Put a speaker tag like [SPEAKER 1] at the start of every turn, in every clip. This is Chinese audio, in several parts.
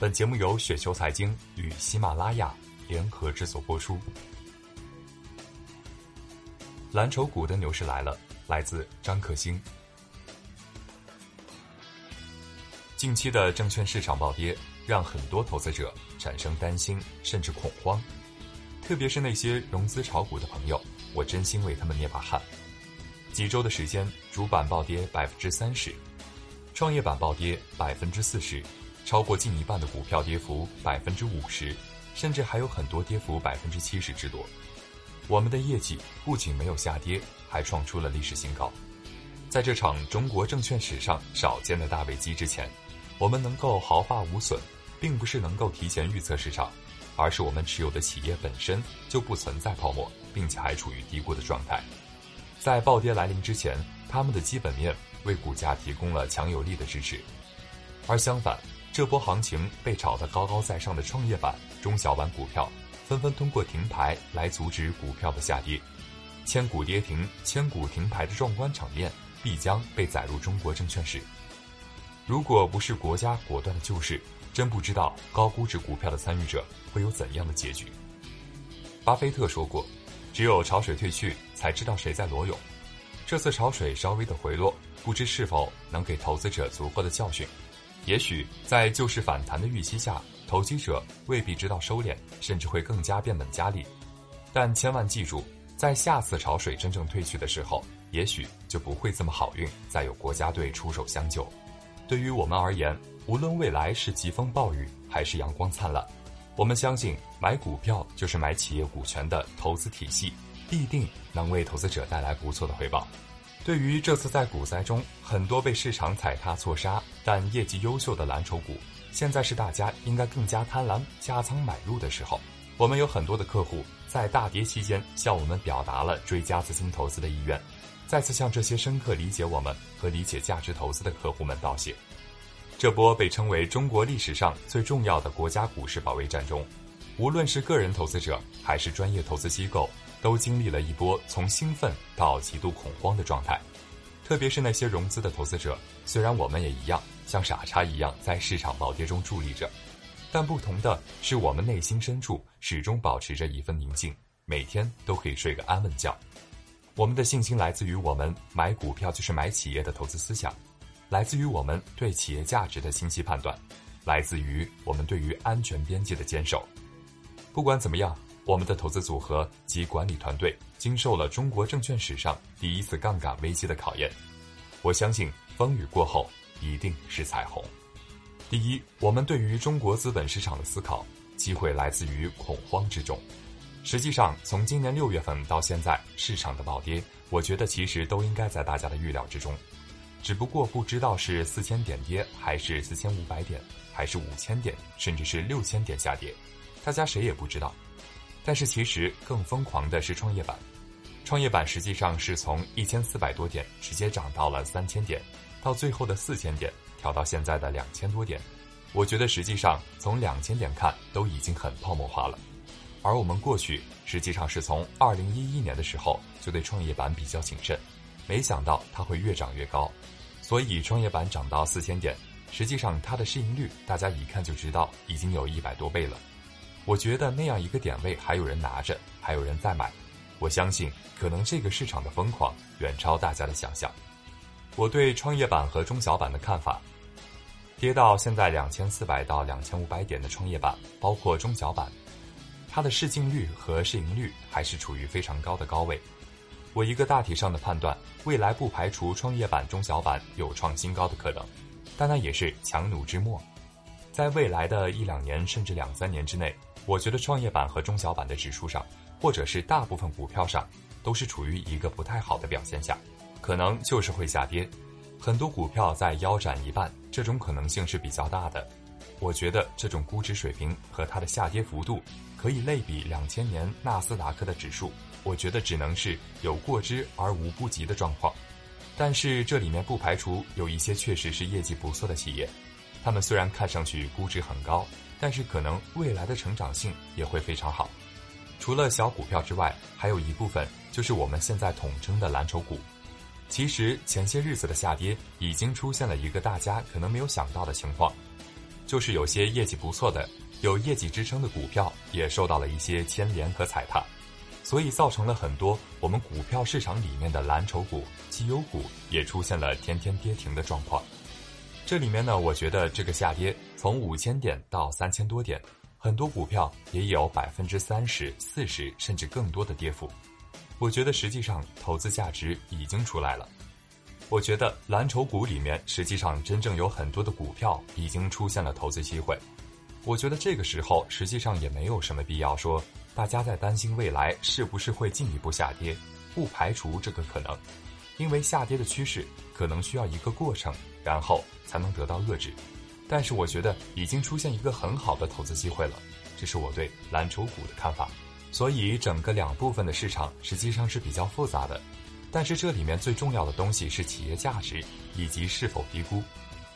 [SPEAKER 1] 本节目由雪球财经与喜马拉雅联合制作播出。蓝筹股的牛市来了，来自张克星。近期的证券市场暴跌，让很多投资者产生担心甚至恐慌，特别是那些融资炒股的朋友，我真心为他们捏把汗。几周的时间，主板暴跌百分之三十，创业板暴跌百分之四十。超过近一半的股票跌幅百分之五十，甚至还有很多跌幅百分之七十之多。我们的业绩不仅没有下跌，还创出了历史新高。在这场中国证券史上少见的大危机之前，我们能够毫发无损，并不是能够提前预测市场，而是我们持有的企业本身就不存在泡沫，并且还处于低估的状态。在暴跌来临之前，他们的基本面为股价提供了强有力的支持，而相反。这波行情被炒得高高在上的创业板、中小板股票，纷纷通过停牌来阻止股票的下跌，千股跌停、千股停牌的壮观场面必将被载入中国证券史。如果不是国家果断的救市，真不知道高估值股票的参与者会有怎样的结局。巴菲特说过：“只有潮水退去，才知道谁在裸泳。”这次潮水稍微的回落，不知是否能给投资者足够的教训。也许在救市反弹的预期下，投机者未必知道收敛，甚至会更加变本加厉。但千万记住，在下次潮水真正退去的时候，也许就不会这么好运，再有国家队出手相救。对于我们而言，无论未来是疾风暴雨还是阳光灿烂，我们相信买股票就是买企业股权的投资体系，必定能为投资者带来不错的回报。对于这次在股灾中很多被市场踩踏错杀但业绩优秀的蓝筹股，现在是大家应该更加贪婪加仓买入的时候。我们有很多的客户在大跌期间向我们表达了追加资金投资的意愿，再次向这些深刻理解我们和理解价值投资的客户们道谢。这波被称为中国历史上最重要的国家股市保卫战中，无论是个人投资者还是专业投资机构。都经历了一波从兴奋到极度恐慌的状态，特别是那些融资的投资者。虽然我们也一样像傻叉一样在市场暴跌中伫立着，但不同的是，我们内心深处始终保持着一份宁静，每天都可以睡个安稳觉。我们的信心来自于我们买股票就是买企业的投资思想，来自于我们对企业价值的清晰判断，来自于我们对于安全边界的坚守。不管怎么样。我们的投资组合及管理团队经受了中国证券史上第一次杠杆危机的考验，我相信风雨过后一定是彩虹。第一，我们对于中国资本市场的思考，机会来自于恐慌之中。实际上，从今年六月份到现在，市场的暴跌，我觉得其实都应该在大家的预料之中，只不过不知道是四千点跌，还是四千五百点，还是五千点，甚至是六千点下跌，大家谁也不知道。但是其实更疯狂的是创业板，创业板实际上是从一千四百多点直接涨到了三千点，到最后的四千点调到现在的两千多点。我觉得实际上从两千点看都已经很泡沫化了。而我们过去实际上是从二零一一年的时候就对创业板比较谨慎，没想到它会越涨越高，所以创业板涨到四千点，实际上它的市盈率大家一看就知道已经有一百多倍了。我觉得那样一个点位还有人拿着，还有人在买，我相信可能这个市场的疯狂远超大家的想象。我对创业板和中小板的看法，跌到现在两千四百到两千五百点的创业板，包括中小板，它的市净率和市盈率还是处于非常高的高位。我一个大体上的判断，未来不排除创业板、中小板有创新高的可能，但那也是强弩之末，在未来的一两年甚至两三年之内。我觉得创业板和中小板的指数上，或者是大部分股票上，都是处于一个不太好的表现下，可能就是会下跌。很多股票在腰斩一半，这种可能性是比较大的。我觉得这种估值水平和它的下跌幅度，可以类比两千年纳斯达克的指数。我觉得只能是有过之而无不及的状况。但是这里面不排除有一些确实是业绩不错的企业，他们虽然看上去估值很高。但是可能未来的成长性也会非常好。除了小股票之外，还有一部分就是我们现在统称的蓝筹股。其实前些日子的下跌已经出现了一个大家可能没有想到的情况，就是有些业绩不错的、有业绩支撑的股票也受到了一些牵连和踩踏，所以造成了很多我们股票市场里面的蓝筹股、绩优股也出现了天天跌停的状况。这里面呢，我觉得这个下跌从五千点到三千多点，很多股票也有百分之三十四十甚至更多的跌幅。我觉得实际上投资价值已经出来了。我觉得蓝筹股里面实际上真正有很多的股票已经出现了投资机会。我觉得这个时候实际上也没有什么必要说大家在担心未来是不是会进一步下跌，不排除这个可能，因为下跌的趋势可能需要一个过程，然后才能得到遏制。但是我觉得已经出现一个很好的投资机会了，这是我对蓝筹股的看法。所以整个两部分的市场实际上是比较复杂的。但是这里面最重要的东西是企业价值以及是否低估，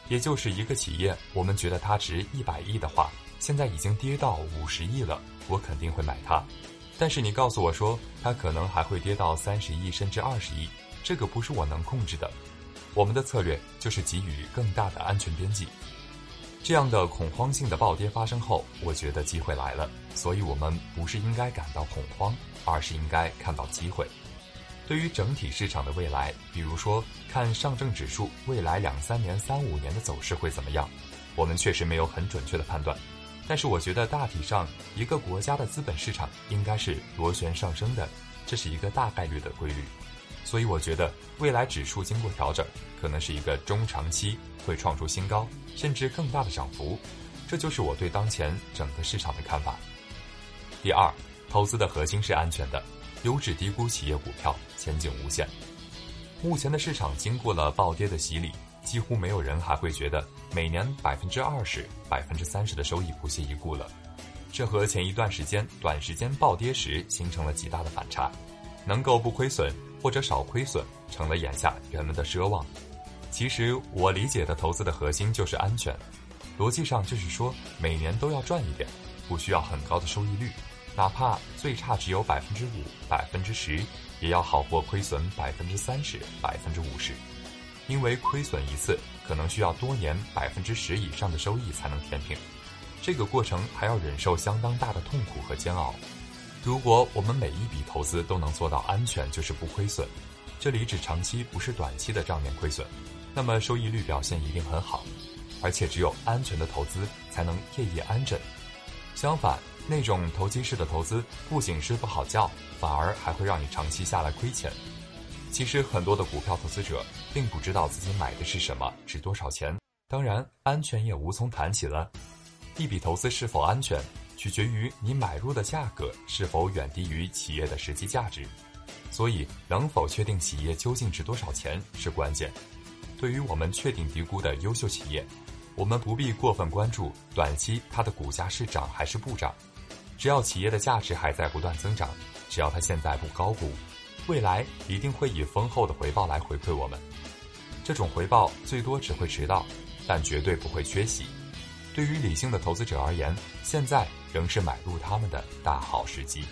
[SPEAKER 1] 也就是一个企业，我们觉得它值一百亿的话，现在已经跌到五十亿了，我肯定会买它。但是你告诉我说它可能还会跌到三十亿甚至二十亿，这个不是我能控制的。我们的策略就是给予更大的安全边际。这样的恐慌性的暴跌发生后，我觉得机会来了，所以我们不是应该感到恐慌，而是应该看到机会。对于整体市场的未来，比如说看上证指数未来两三年、三五年的走势会怎么样，我们确实没有很准确的判断。但是我觉得大体上，一个国家的资本市场应该是螺旋上升的，这是一个大概率的规律。所以我觉得未来指数经过调整，可能是一个中长期会创出新高，甚至更大的涨幅。这就是我对当前整个市场的看法。第二，投资的核心是安全的。优质低估企业股票前景无限。目前的市场经过了暴跌的洗礼，几乎没有人还会觉得每年百分之二十、百分之三十的收益不屑一顾了。这和前一段时间短时间暴跌时形成了极大的反差。能够不亏损或者少亏损，成了眼下人们的奢望。其实我理解的投资的核心就是安全，逻辑上就是说每年都要赚一点，不需要很高的收益率。哪怕最差只有百分之五、百分之十，也要好过亏损百分之三十、百分之五十，因为亏损一次可能需要多年百分之十以上的收益才能填平，这个过程还要忍受相当大的痛苦和煎熬。如果我们每一笔投资都能做到安全，就是不亏损，这里指长期不是短期的账面亏损，那么收益率表现一定很好，而且只有安全的投资才能夜夜安枕。相反。那种投机式的投资不仅睡不好觉，反而还会让你长期下来亏钱。其实很多的股票投资者并不知道自己买的是什么，值多少钱。当然，安全也无从谈起了。一笔投资是否安全，取决于你买入的价格是否远低于企业的实际价值。所以，能否确定企业究竟值多少钱是关键。对于我们确定低估的优秀企业，我们不必过分关注短期它的股价是涨还是不涨。只要企业的价值还在不断增长，只要它现在不高估，未来一定会以丰厚的回报来回馈我们。这种回报最多只会迟到，但绝对不会缺席。对于理性的投资者而言，现在仍是买入他们的大好时机。